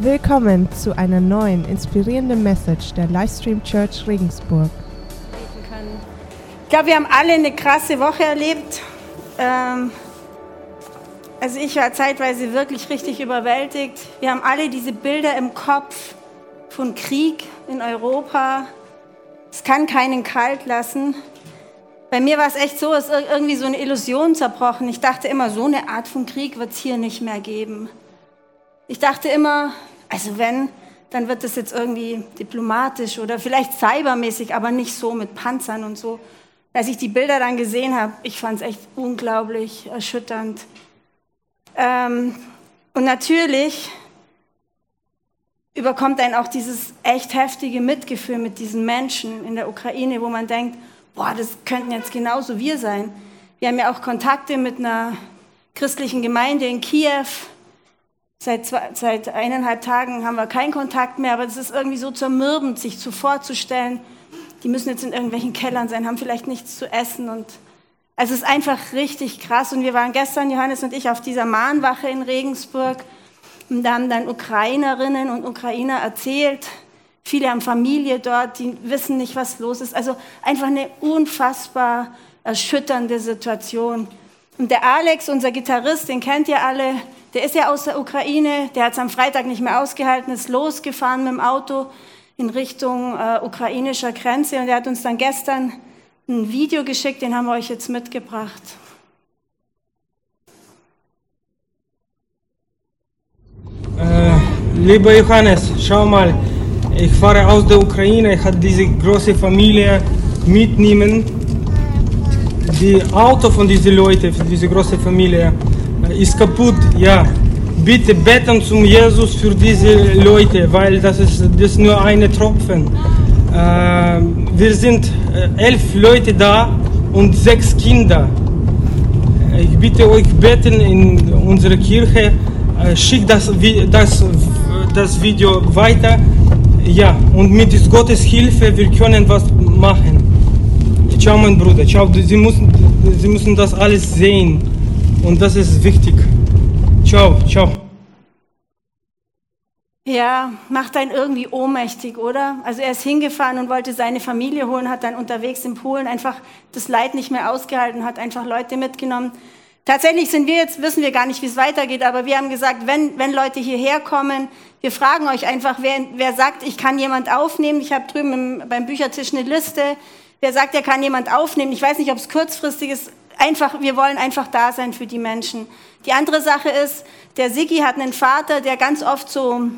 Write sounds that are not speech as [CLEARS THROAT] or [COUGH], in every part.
Willkommen zu einer neuen inspirierenden Message der Livestream Church Regensburg. Ich glaube, wir haben alle eine krasse Woche erlebt. Ähm, also ich war zeitweise wirklich richtig überwältigt. Wir haben alle diese Bilder im Kopf von Krieg in Europa. Es kann keinen kalt lassen. Bei mir war es echt so, es ist irgendwie so eine Illusion zerbrochen. Ich dachte immer, so eine Art von Krieg wird es hier nicht mehr geben. Ich dachte immer, also wenn, dann wird das jetzt irgendwie diplomatisch oder vielleicht cybermäßig, aber nicht so mit Panzern und so. Als ich die Bilder dann gesehen habe, ich fand es echt unglaublich erschütternd. Ähm, und natürlich überkommt einen auch dieses echt heftige Mitgefühl mit diesen Menschen in der Ukraine, wo man denkt, boah, das könnten jetzt genauso wir sein. Wir haben ja auch Kontakte mit einer christlichen Gemeinde in Kiew. Seit, zwei, seit eineinhalb Tagen haben wir keinen Kontakt mehr, aber es ist irgendwie so zermürbend, sich zu vorzustellen, die müssen jetzt in irgendwelchen Kellern sein, haben vielleicht nichts zu essen und es ist einfach richtig krass. Und wir waren gestern, Johannes und ich, auf dieser Mahnwache in Regensburg und da haben dann Ukrainerinnen und Ukrainer erzählt, Viele haben Familie dort, die wissen nicht, was los ist. Also einfach eine unfassbar erschütternde Situation. Und der Alex, unser Gitarrist, den kennt ihr alle, der ist ja aus der Ukraine, der hat es am Freitag nicht mehr ausgehalten, ist losgefahren mit dem Auto in Richtung äh, ukrainischer Grenze und er hat uns dann gestern ein Video geschickt, den haben wir euch jetzt mitgebracht. Äh, lieber Johannes, schau mal, ich fahre aus der Ukraine, ich habe diese große Familie mitnehmen. Die Auto von diesen Leuten, diese große Familie, äh, ist kaputt. Ja, bitte beten zum Jesus für diese Leute, weil das ist, das ist nur eine Tropfen. Äh, wir sind äh, elf Leute da und sechs Kinder. Ich bitte euch beten in unserer Kirche. Schickt das, das, das Video weiter ja, und mit Gottes Hilfe, wir können was machen. Ciao, mein Bruder. Ciao, Sie müssen, Sie müssen das alles sehen. Und das ist wichtig. Ciao, ciao. Ja, macht einen irgendwie ohnmächtig, oder? Also er ist hingefahren und wollte seine Familie holen, hat dann unterwegs in Polen einfach das Leid nicht mehr ausgehalten, hat einfach Leute mitgenommen. Tatsächlich sind wir jetzt, wissen wir gar nicht, wie es weitergeht, aber wir haben gesagt, wenn, wenn Leute hierher kommen, wir fragen euch einfach, wer, wer sagt, ich kann jemand aufnehmen. Ich habe drüben im, beim Büchertisch eine Liste. Wer sagt, er kann jemand aufnehmen? Ich weiß nicht, ob es kurzfristig ist. Einfach, wir wollen einfach da sein für die Menschen. Die andere Sache ist, der Sigi hat einen Vater, der ganz oft so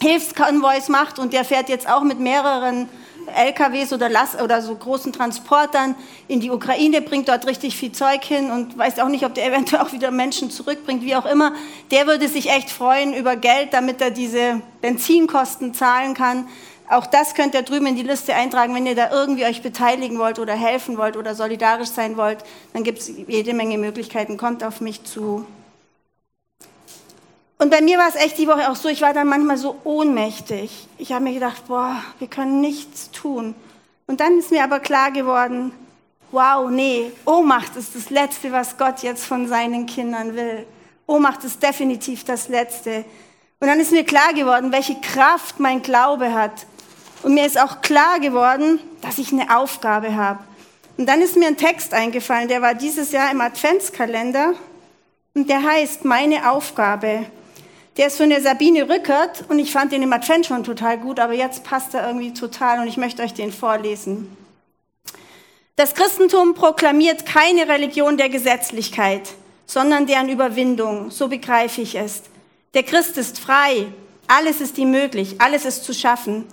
Hilfskonvois macht und der fährt jetzt auch mit mehreren LKWs oder, Lass oder so großen Transportern in die Ukraine, bringt dort richtig viel Zeug hin und weiß auch nicht, ob der [LAUGHS] eventuell auch wieder Menschen zurückbringt, wie auch immer. Der würde sich echt freuen über Geld, damit er diese Benzinkosten zahlen kann. Auch das könnt ihr drüben in die Liste eintragen, wenn ihr da irgendwie euch beteiligen wollt oder helfen wollt oder solidarisch sein wollt. Dann gibt es jede Menge Möglichkeiten. Kommt auf mich zu. Und bei mir war es echt die Woche auch so, ich war dann manchmal so ohnmächtig. Ich habe mir gedacht, boah, wir können nichts tun. Und dann ist mir aber klar geworden, wow, nee, Ohnmacht ist das Letzte, was Gott jetzt von seinen Kindern will. Ohnmacht ist definitiv das Letzte. Und dann ist mir klar geworden, welche Kraft mein Glaube hat. Und mir ist auch klar geworden, dass ich eine Aufgabe habe. Und dann ist mir ein Text eingefallen, der war dieses Jahr im Adventskalender und der heißt Meine Aufgabe. Der ist von der Sabine Rückert und ich fand den im Advent schon total gut, aber jetzt passt er irgendwie total und ich möchte euch den vorlesen. Das Christentum proklamiert keine Religion der Gesetzlichkeit, sondern deren Überwindung, so begreife ich es. Der Christ ist frei, alles ist ihm möglich, alles ist zu schaffen.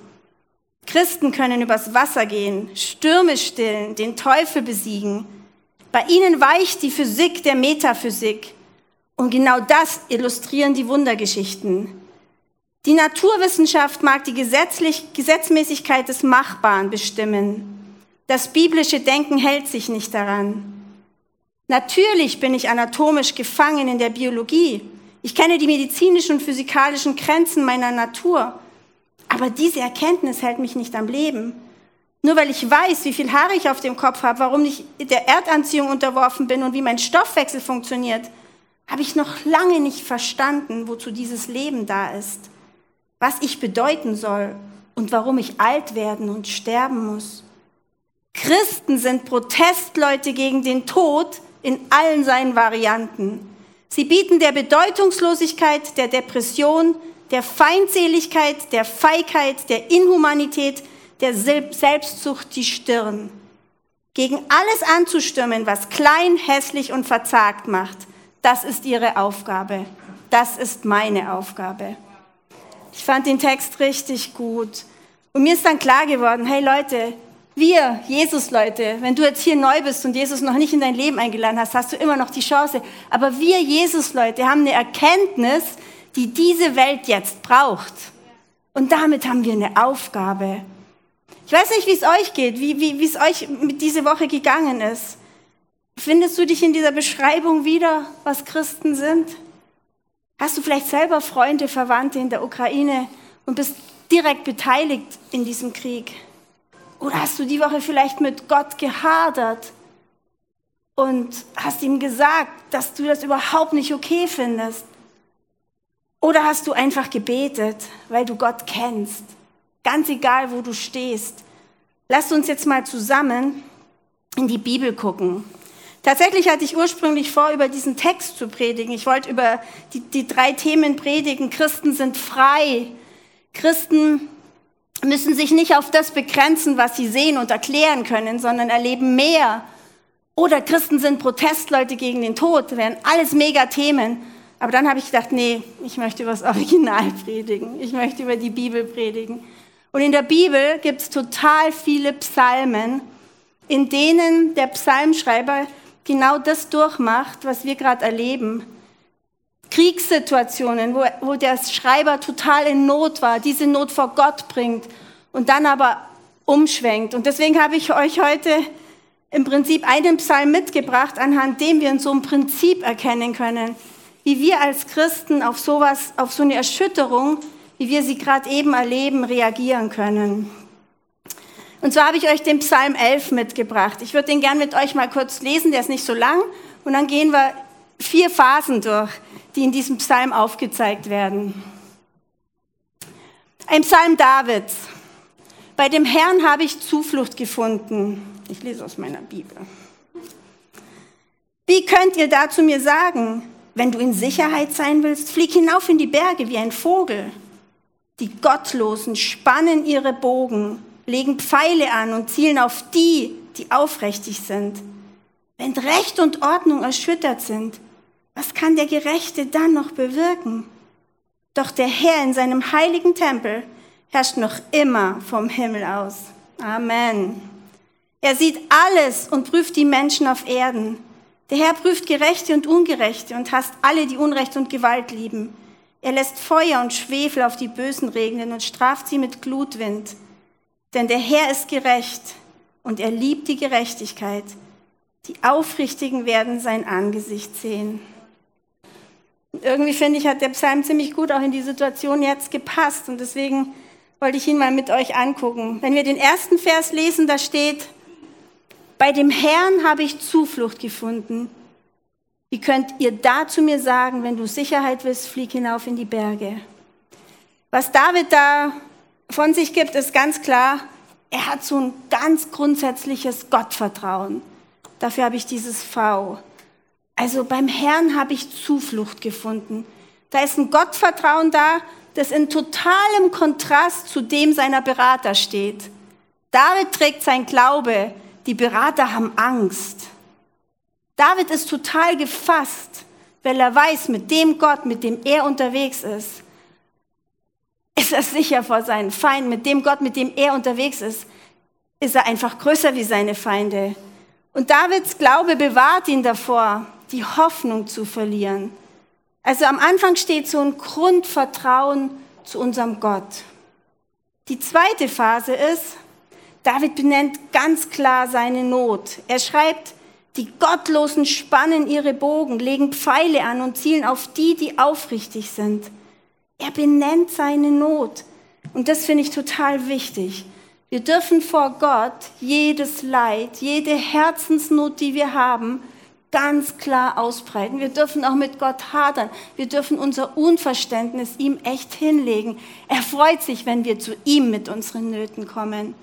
Christen können übers Wasser gehen, Stürme stillen, den Teufel besiegen. Bei ihnen weicht die Physik der Metaphysik. Und genau das illustrieren die Wundergeschichten. Die Naturwissenschaft mag die Gesetzlich Gesetzmäßigkeit des Machbaren bestimmen. Das biblische Denken hält sich nicht daran. Natürlich bin ich anatomisch gefangen in der Biologie. Ich kenne die medizinischen und physikalischen Grenzen meiner Natur. Aber diese Erkenntnis hält mich nicht am Leben. Nur weil ich weiß, wie viel Haare ich auf dem Kopf habe, warum ich der Erdanziehung unterworfen bin und wie mein Stoffwechsel funktioniert, habe ich noch lange nicht verstanden, wozu dieses Leben da ist. was ich bedeuten soll und warum ich alt werden und sterben muss. Christen sind Protestleute gegen den Tod in allen seinen Varianten. Sie bieten der Bedeutungslosigkeit, der Depression, der Feindseligkeit, der Feigheit, der Inhumanität, der Selbstsucht die Stirn. Gegen alles anzustürmen, was klein, hässlich und verzagt macht, das ist ihre Aufgabe. Das ist meine Aufgabe. Ich fand den Text richtig gut. Und mir ist dann klar geworden, hey Leute, wir, Jesus-Leute, wenn du jetzt hier neu bist und Jesus noch nicht in dein Leben eingeladen hast, hast du immer noch die Chance. Aber wir, Jesus-Leute, haben eine Erkenntnis, die diese Welt jetzt braucht. Und damit haben wir eine Aufgabe. Ich weiß nicht, wie es euch geht, wie, wie, wie es euch mit dieser Woche gegangen ist. Findest du dich in dieser Beschreibung wieder, was Christen sind? Hast du vielleicht selber Freunde, Verwandte in der Ukraine und bist direkt beteiligt in diesem Krieg? Oder hast du die Woche vielleicht mit Gott gehadert und hast ihm gesagt, dass du das überhaupt nicht okay findest? Oder hast du einfach gebetet, weil du Gott kennst? Ganz egal, wo du stehst. Lasst uns jetzt mal zusammen in die Bibel gucken. Tatsächlich hatte ich ursprünglich vor, über diesen Text zu predigen. Ich wollte über die, die drei Themen predigen. Christen sind frei. Christen müssen sich nicht auf das begrenzen, was sie sehen und erklären können, sondern erleben mehr. Oder Christen sind Protestleute gegen den Tod, das wären alles mega Themen. Aber dann habe ich gedacht, nee, ich möchte über das Original predigen. Ich möchte über die Bibel predigen. Und in der Bibel gibt es total viele Psalmen, in denen der Psalmschreiber genau das durchmacht, was wir gerade erleben. Kriegssituationen, wo, wo der Schreiber total in Not war, diese Not vor Gott bringt und dann aber umschwenkt. Und deswegen habe ich euch heute im Prinzip einen Psalm mitgebracht, anhand dem wir so einem Prinzip erkennen können, wie wir als Christen auf sowas, auf so eine Erschütterung, wie wir sie gerade eben erleben, reagieren können. Und zwar habe ich euch den Psalm 11 mitgebracht. Ich würde den gern mit euch mal kurz lesen, der ist nicht so lang. Und dann gehen wir vier Phasen durch die in diesem Psalm aufgezeigt werden. Ein Psalm Davids. Bei dem Herrn habe ich Zuflucht gefunden. Ich lese aus meiner Bibel. Wie könnt ihr dazu mir sagen, wenn du in Sicherheit sein willst, flieg hinauf in die Berge wie ein Vogel. Die Gottlosen spannen ihre Bogen, legen Pfeile an und zielen auf die, die aufrichtig sind. Wenn Recht und Ordnung erschüttert sind, was kann der Gerechte dann noch bewirken? Doch der Herr in seinem heiligen Tempel herrscht noch immer vom Himmel aus. Amen. Er sieht alles und prüft die Menschen auf Erden. Der Herr prüft Gerechte und Ungerechte und hasst alle, die Unrecht und Gewalt lieben. Er lässt Feuer und Schwefel auf die Bösen regnen und straft sie mit Glutwind. Denn der Herr ist gerecht und er liebt die Gerechtigkeit. Die Aufrichtigen werden sein Angesicht sehen. Irgendwie finde ich, hat der Psalm ziemlich gut auch in die Situation jetzt gepasst und deswegen wollte ich ihn mal mit euch angucken. Wenn wir den ersten Vers lesen, da steht, bei dem Herrn habe ich Zuflucht gefunden. Wie könnt ihr da zu mir sagen, wenn du Sicherheit willst, flieg hinauf in die Berge? Was David da von sich gibt, ist ganz klar, er hat so ein ganz grundsätzliches Gottvertrauen. Dafür habe ich dieses V. Also beim Herrn habe ich Zuflucht gefunden. Da ist ein Gottvertrauen da, das in totalem Kontrast zu dem seiner Berater steht. David trägt sein Glaube, die Berater haben Angst. David ist total gefasst, weil er weiß, mit dem Gott, mit dem er unterwegs ist, ist er sicher vor seinen Feinden. Mit dem Gott, mit dem er unterwegs ist, ist er einfach größer wie seine Feinde. Und Davids Glaube bewahrt ihn davor, die Hoffnung zu verlieren. Also am Anfang steht so ein Grundvertrauen zu unserem Gott. Die zweite Phase ist, David benennt ganz klar seine Not. Er schreibt, die Gottlosen spannen ihre Bogen, legen Pfeile an und zielen auf die, die aufrichtig sind. Er benennt seine Not. Und das finde ich total wichtig. Wir dürfen vor Gott jedes Leid, jede Herzensnot, die wir haben, ganz klar ausbreiten. Wir dürfen auch mit Gott hadern. Wir dürfen unser Unverständnis ihm echt hinlegen. Er freut sich, wenn wir zu ihm mit unseren Nöten kommen.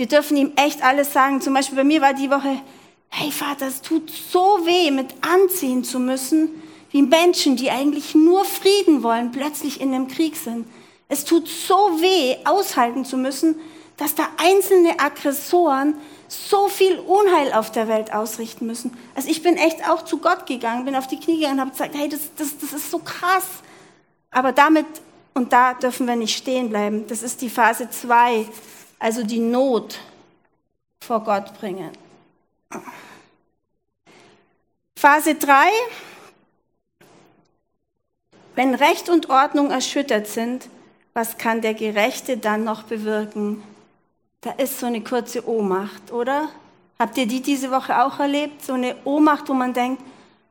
Wir dürfen ihm echt alles sagen. Zum Beispiel bei mir war die Woche, hey Vater, es tut so weh, mit anziehen zu müssen, wie Menschen, die eigentlich nur Frieden wollen, plötzlich in einem Krieg sind. Es tut so weh, aushalten zu müssen, dass da einzelne Aggressoren so viel Unheil auf der Welt ausrichten müssen. Also ich bin echt auch zu Gott gegangen, bin auf die Knie gegangen und habe gesagt, hey, das, das, das ist so krass. Aber damit, und da dürfen wir nicht stehen bleiben, das ist die Phase 2, also die Not vor Gott bringen. Phase 3, wenn Recht und Ordnung erschüttert sind, was kann der Gerechte dann noch bewirken? Da ist so eine kurze Ohnmacht, oder? Habt ihr die diese Woche auch erlebt? So eine Ohnmacht, wo man denkt,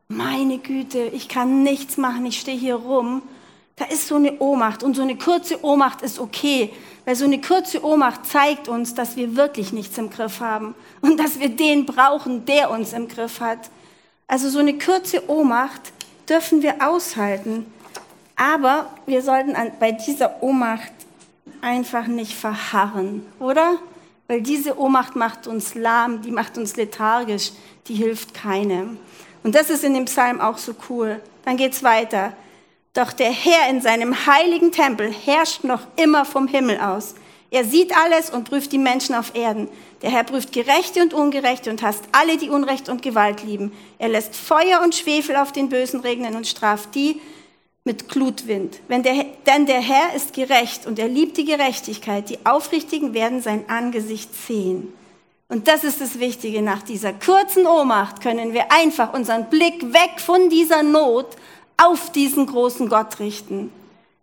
meine Güte, ich kann nichts machen, ich stehe hier rum. Da ist so eine Ohnmacht und so eine kurze Ohnmacht ist okay, weil so eine kurze Ohnmacht zeigt uns, dass wir wirklich nichts im Griff haben und dass wir den brauchen, der uns im Griff hat. Also so eine kurze Ohnmacht dürfen wir aushalten. Aber wir sollten bei dieser Ohnmacht einfach nicht verharren, oder? Weil diese Ohnmacht macht uns lahm, die macht uns lethargisch, die hilft keinem. Und das ist in dem Psalm auch so cool. Dann geht's weiter. Doch der Herr in seinem heiligen Tempel herrscht noch immer vom Himmel aus. Er sieht alles und prüft die Menschen auf Erden. Der Herr prüft Gerechte und Ungerechte und hasst alle, die Unrecht und Gewalt lieben. Er lässt Feuer und Schwefel auf den Bösen regnen und straft die, mit Glutwind. Der, denn der Herr ist gerecht und er liebt die Gerechtigkeit. Die Aufrichtigen werden sein Angesicht sehen. Und das ist das Wichtige. Nach dieser kurzen Ohnmacht können wir einfach unseren Blick weg von dieser Not auf diesen großen Gott richten.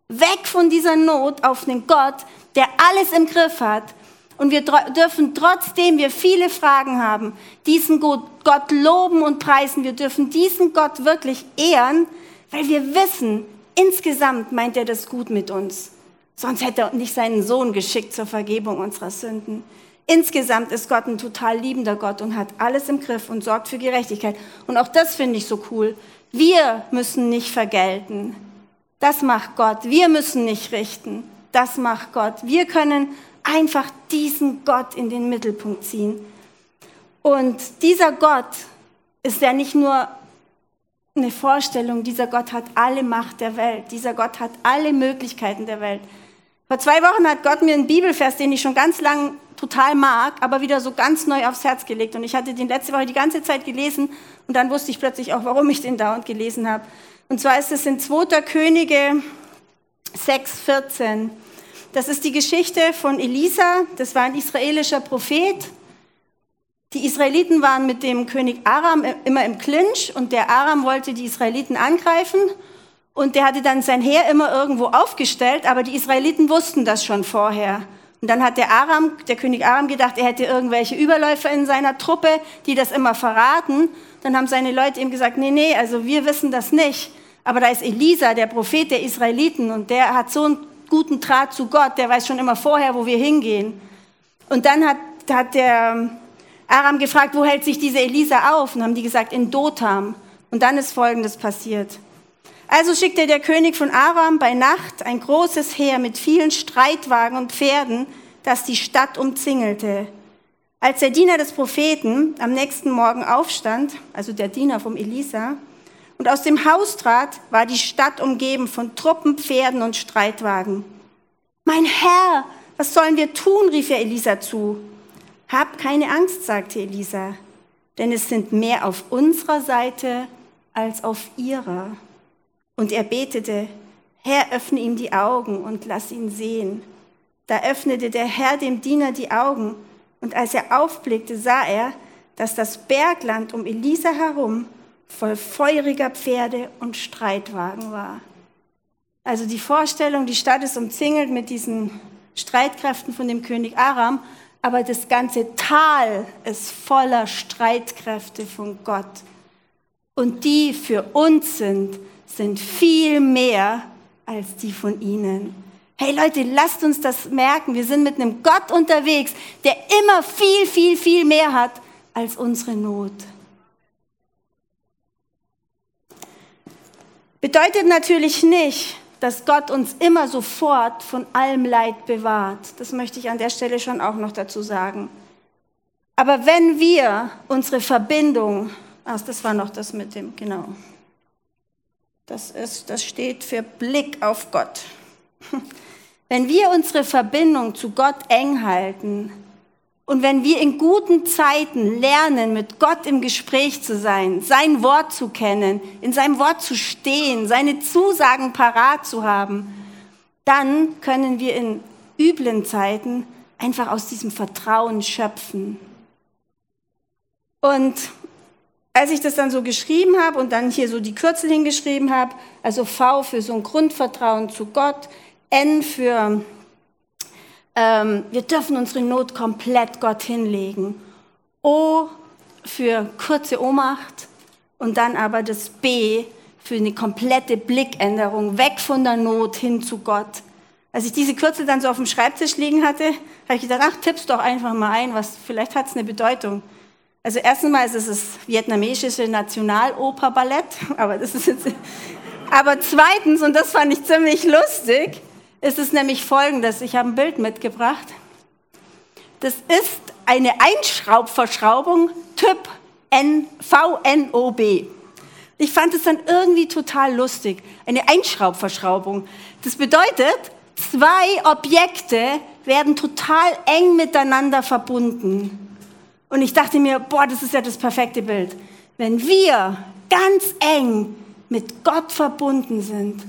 Weg von dieser Not auf den Gott, der alles im Griff hat. Und wir dürfen, trotzdem wir viele Fragen haben, diesen Gott loben und preisen. Wir dürfen diesen Gott wirklich ehren, weil wir wissen, insgesamt meint er das gut mit uns. Sonst hätte er nicht seinen Sohn geschickt zur Vergebung unserer Sünden. Insgesamt ist Gott ein total liebender Gott und hat alles im Griff und sorgt für Gerechtigkeit. Und auch das finde ich so cool. Wir müssen nicht vergelten. Das macht Gott. Wir müssen nicht richten. Das macht Gott. Wir können einfach diesen Gott in den Mittelpunkt ziehen. Und dieser Gott ist ja nicht nur eine Vorstellung, dieser Gott hat alle Macht der Welt, dieser Gott hat alle Möglichkeiten der Welt. Vor zwei Wochen hat Gott mir einen Bibelvers, den ich schon ganz lang total mag, aber wieder so ganz neu aufs Herz gelegt. Und ich hatte den letzte Woche die ganze Zeit gelesen und dann wusste ich plötzlich auch, warum ich den dauernd gelesen habe. Und zwar ist es in 2. Könige 6, 14. Das ist die Geschichte von Elisa, das war ein israelischer Prophet, die Israeliten waren mit dem König Aram immer im Clinch und der Aram wollte die Israeliten angreifen und der hatte dann sein Heer immer irgendwo aufgestellt, aber die Israeliten wussten das schon vorher. Und dann hat der Aram, der König Aram gedacht, er hätte irgendwelche Überläufer in seiner Truppe, die das immer verraten. Dann haben seine Leute ihm gesagt, nee, nee, also wir wissen das nicht. Aber da ist Elisa, der Prophet der Israeliten, und der hat so einen guten Draht zu Gott, der weiß schon immer vorher, wo wir hingehen. Und dann hat, hat der Aram gefragt, wo hält sich diese Elisa auf? Und haben die gesagt, in Dotham. Und dann ist Folgendes passiert. Also schickte der König von Aram bei Nacht ein großes Heer mit vielen Streitwagen und Pferden, das die Stadt umzingelte. Als der Diener des Propheten am nächsten Morgen aufstand, also der Diener vom Elisa, und aus dem Haus trat, war die Stadt umgeben von Truppen, Pferden und Streitwagen. Mein Herr, was sollen wir tun? rief er Elisa zu. Hab keine Angst, sagte Elisa, denn es sind mehr auf unserer Seite als auf ihrer. Und er betete, Herr, öffne ihm die Augen und lass ihn sehen. Da öffnete der Herr dem Diener die Augen, und als er aufblickte, sah er, dass das Bergland um Elisa herum voll feuriger Pferde und Streitwagen war. Also die Vorstellung, die Stadt ist umzingelt mit diesen Streitkräften von dem König Aram aber das ganze Tal ist voller Streitkräfte von Gott. Und die für uns sind, sind viel mehr als die von ihnen. Hey Leute, lasst uns das merken. Wir sind mit einem Gott unterwegs, der immer viel, viel, viel mehr hat als unsere Not. Bedeutet natürlich nicht, dass Gott uns immer sofort von allem Leid bewahrt. Das möchte ich an der Stelle schon auch noch dazu sagen. Aber wenn wir unsere Verbindung, ach, das war noch das mit dem, genau. Das, ist, das steht für Blick auf Gott. [LAUGHS] Wenn wir unsere Verbindung zu Gott eng halten und wenn wir in guten Zeiten lernen, mit Gott im Gespräch zu sein, sein Wort zu kennen, in seinem Wort zu stehen, seine Zusagen parat zu haben, dann können wir in üblen Zeiten einfach aus diesem Vertrauen schöpfen. Und als ich das dann so geschrieben habe und dann hier so die Kürzel hingeschrieben habe, also V für so ein Grundvertrauen zu Gott, N für ähm, wir dürfen unsere Not komplett Gott hinlegen, O für kurze Ohnmacht und dann aber das B für eine komplette Blickänderung, weg von der Not hin zu Gott. Als ich diese Kürzel dann so auf dem Schreibtisch liegen hatte, habe ich gedacht, ach, tipp's doch einfach mal ein, was, vielleicht hat es eine Bedeutung. Also erstens mal ist es das vietnamesische Nationaloperballett, [LAUGHS] aber das ist jetzt, aber zweitens, und das fand ich ziemlich lustig, ist es nämlich folgendes, ich habe ein Bild mitgebracht. Das ist eine Einschraubverschraubung Typ N, VNOB. Ich fand es dann irgendwie total lustig. Eine Einschraubverschraubung. Das bedeutet, zwei Objekte werden total eng miteinander verbunden. Und ich dachte mir, boah, das ist ja das perfekte Bild. Wenn wir ganz eng mit Gott verbunden sind,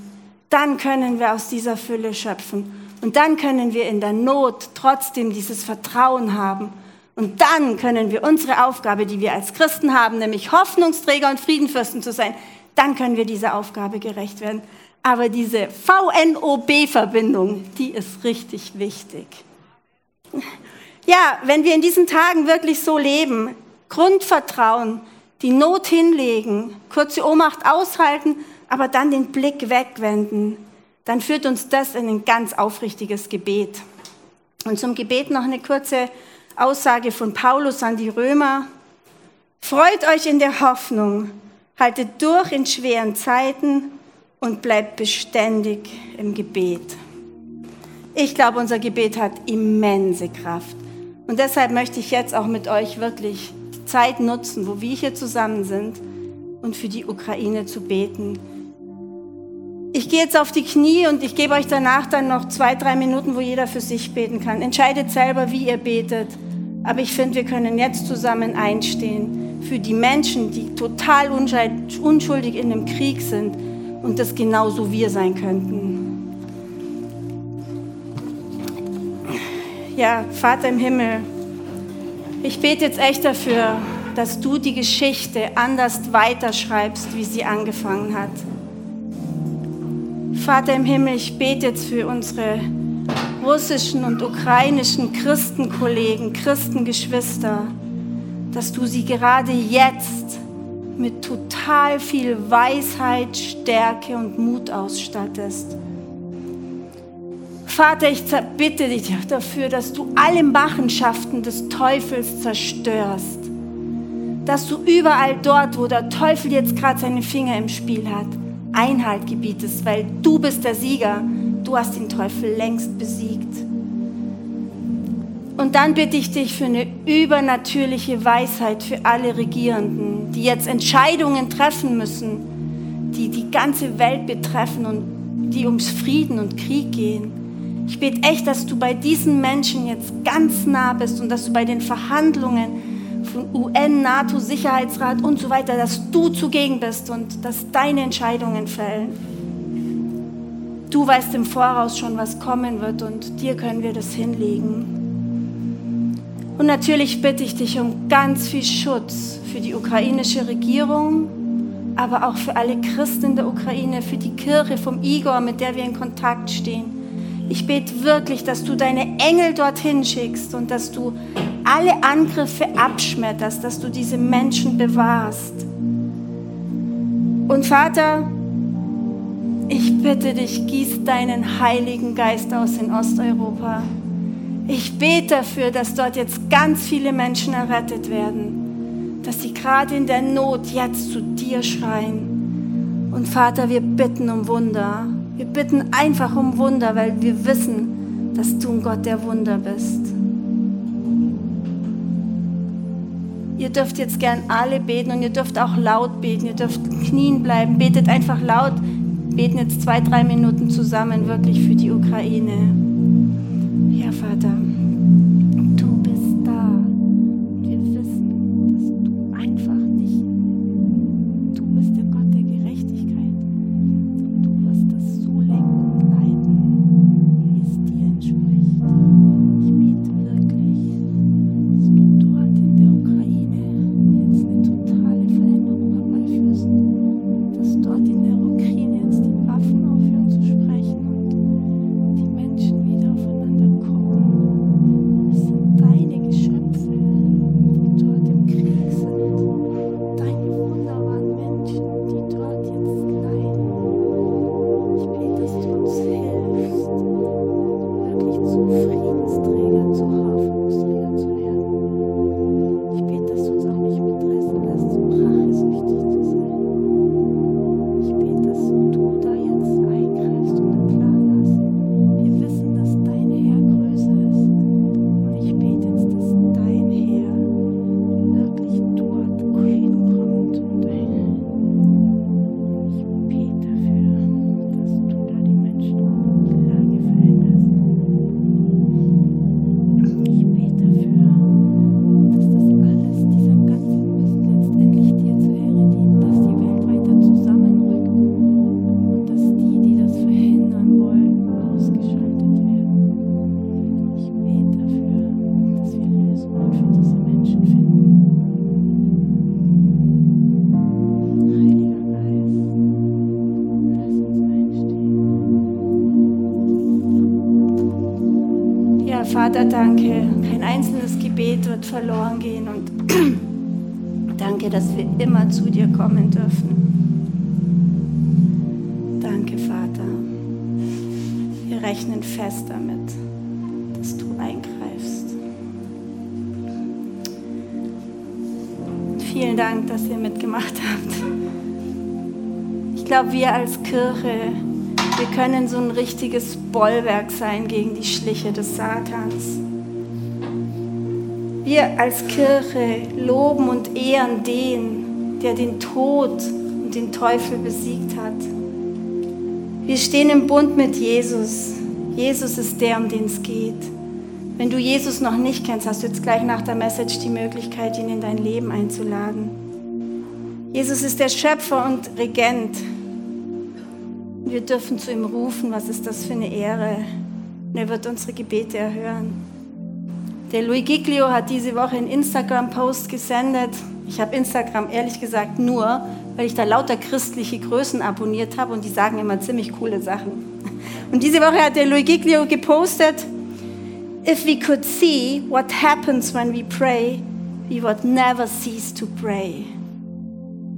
dann können wir aus dieser Fülle schöpfen. Und dann können wir in der Not trotzdem dieses Vertrauen haben. Und dann können wir unsere Aufgabe, die wir als Christen haben, nämlich Hoffnungsträger und Friedenfürsten zu sein, dann können wir dieser Aufgabe gerecht werden. Aber diese VNOB-Verbindung, die ist richtig wichtig. Ja, wenn wir in diesen Tagen wirklich so leben, Grundvertrauen, die Not hinlegen, kurze Ohnmacht aushalten, aber dann den Blick wegwenden, dann führt uns das in ein ganz aufrichtiges Gebet. Und zum Gebet noch eine kurze Aussage von Paulus an die Römer. Freut euch in der Hoffnung, haltet durch in schweren Zeiten und bleibt beständig im Gebet. Ich glaube, unser Gebet hat immense Kraft. Und deshalb möchte ich jetzt auch mit euch wirklich Zeit nutzen, wo wir hier zusammen sind und für die Ukraine zu beten. Ich gehe jetzt auf die Knie und ich gebe euch danach dann noch zwei, drei Minuten, wo jeder für sich beten kann. Entscheidet selber, wie ihr betet. Aber ich finde, wir können jetzt zusammen einstehen für die Menschen, die total unschuldig in dem Krieg sind und das genauso wir sein könnten. Ja, Vater im Himmel, ich bete jetzt echt dafür, dass du die Geschichte anders weiterschreibst, wie sie angefangen hat. Vater im Himmel, ich bete jetzt für unsere russischen und ukrainischen Christenkollegen, Christengeschwister, dass du sie gerade jetzt mit total viel Weisheit, Stärke und Mut ausstattest. Vater, ich bitte dich dafür, dass du alle Machenschaften des Teufels zerstörst. Dass du überall dort, wo der Teufel jetzt gerade seine Finger im Spiel hat, Einhalt gebietest, weil du bist der Sieger. Du hast den Teufel längst besiegt. Und dann bitte ich dich für eine übernatürliche Weisheit für alle Regierenden, die jetzt Entscheidungen treffen müssen, die die ganze Welt betreffen und die ums Frieden und Krieg gehen. Ich bete echt, dass du bei diesen Menschen jetzt ganz nah bist und dass du bei den Verhandlungen von UN, NATO, Sicherheitsrat und so weiter, dass du zugegen bist und dass deine Entscheidungen fällen. Du weißt im Voraus schon, was kommen wird und dir können wir das hinlegen. Und natürlich bitte ich dich um ganz viel Schutz für die ukrainische Regierung, aber auch für alle Christen in der Ukraine, für die Kirche vom Igor, mit der wir in Kontakt stehen. Ich bete wirklich, dass du deine Engel dorthin schickst und dass du alle Angriffe abschmetterst, dass du diese Menschen bewahrst. Und Vater, ich bitte dich, gieß deinen Heiligen Geist aus in Osteuropa. Ich bete dafür, dass dort jetzt ganz viele Menschen errettet werden, dass sie gerade in der Not jetzt zu dir schreien Und Vater, wir bitten um Wunder. Wir bitten einfach um Wunder, weil wir wissen, dass du ein Gott der Wunder bist. Ihr dürft jetzt gern alle beten und ihr dürft auch laut beten. Ihr dürft knien bleiben. Betet einfach laut. Beten jetzt zwei, drei Minuten zusammen wirklich für die Ukraine. Ja, Vater. wirklich zu Friedensträgern, zu Hoffnungsträgern zu werden. Vater, danke. Kein einzelnes Gebet wird verloren gehen und [CLEARS THROAT] danke, dass wir immer zu dir kommen dürfen. Danke, Vater. Wir rechnen fest damit, Vielen Dank, dass ihr mitgemacht habt. Ich glaube, wir als Kirche wir können so ein richtiges Bollwerk sein gegen die Schliche des Satans. Wir als Kirche loben und ehren den, der den Tod und den Teufel besiegt hat. Wir stehen im Bund mit Jesus. Jesus ist der, um den es geht. Wenn du Jesus noch nicht kennst, hast du jetzt gleich nach der Message die Möglichkeit, ihn in dein Leben einzuladen. Jesus ist der Schöpfer und Regent wir dürfen zu ihm rufen, was ist das für eine Ehre. Und er wird unsere Gebete erhören. Der Louis Giglio hat diese Woche einen Instagram-Post gesendet. Ich habe Instagram ehrlich gesagt nur, weil ich da lauter christliche Größen abonniert habe und die sagen immer ziemlich coole Sachen. Und diese Woche hat der Louis Giglio gepostet, If we could see what happens when we pray, we would never cease to pray.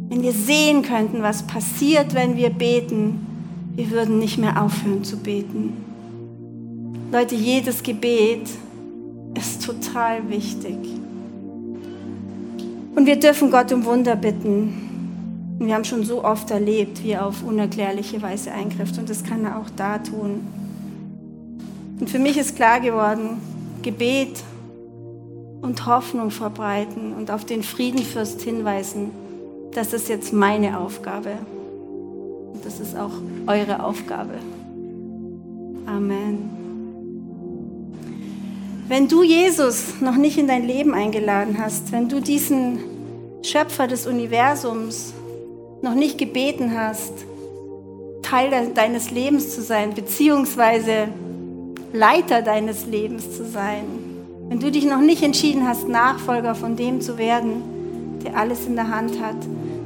Wenn wir sehen könnten, was passiert, wenn wir beten, wir würden nicht mehr aufhören zu beten. Leute, jedes Gebet ist total wichtig. Und wir dürfen Gott um Wunder bitten. Wir haben schon so oft erlebt, wie er auf unerklärliche Weise eingreift. Und das kann er auch da tun. Und für mich ist klar geworden, Gebet und Hoffnung verbreiten und auf den Friedenfürst hinweisen, das ist jetzt meine Aufgabe. Und das ist auch eure Aufgabe. Amen. Wenn du Jesus noch nicht in dein Leben eingeladen hast, wenn du diesen Schöpfer des Universums noch nicht gebeten hast, Teil deines Lebens zu sein, beziehungsweise Leiter deines Lebens zu sein, wenn du dich noch nicht entschieden hast, Nachfolger von dem zu werden, der alles in der Hand hat,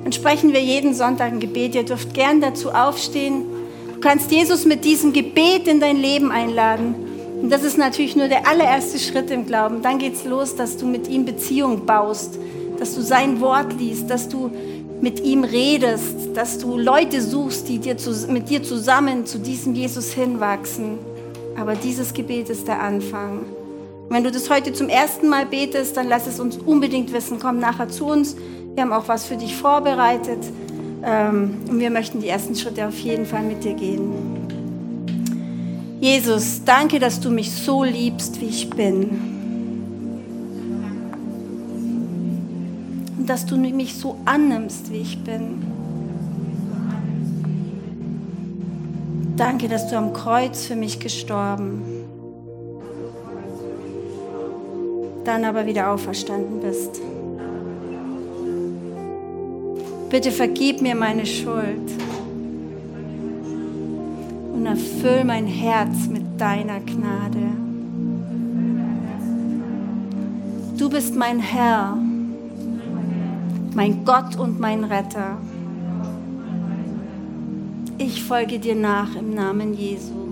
dann sprechen wir jeden Sonntag ein Gebet. Ihr dürft gern dazu aufstehen. Du kannst Jesus mit diesem Gebet in dein Leben einladen. Und das ist natürlich nur der allererste Schritt im Glauben. Dann geht es los, dass du mit ihm Beziehung baust, dass du sein Wort liest, dass du mit ihm redest, dass du Leute suchst, die dir zu, mit dir zusammen zu diesem Jesus hinwachsen. Aber dieses Gebet ist der Anfang. Wenn du das heute zum ersten Mal betest, dann lass es uns unbedingt wissen. Komm nachher zu uns. Wir haben auch was für dich vorbereitet. Ähm, und wir möchten die ersten Schritte auf jeden Fall mit dir gehen. Jesus, danke, dass du mich so liebst, wie ich bin. Und dass du mich so annimmst, wie ich bin. Danke, dass du am Kreuz für mich gestorben, dann aber wieder auferstanden bist. Bitte vergib mir meine Schuld und erfüll mein Herz mit deiner Gnade. Du bist mein Herr, mein Gott und mein Retter. Folge dir nach im Namen Jesu.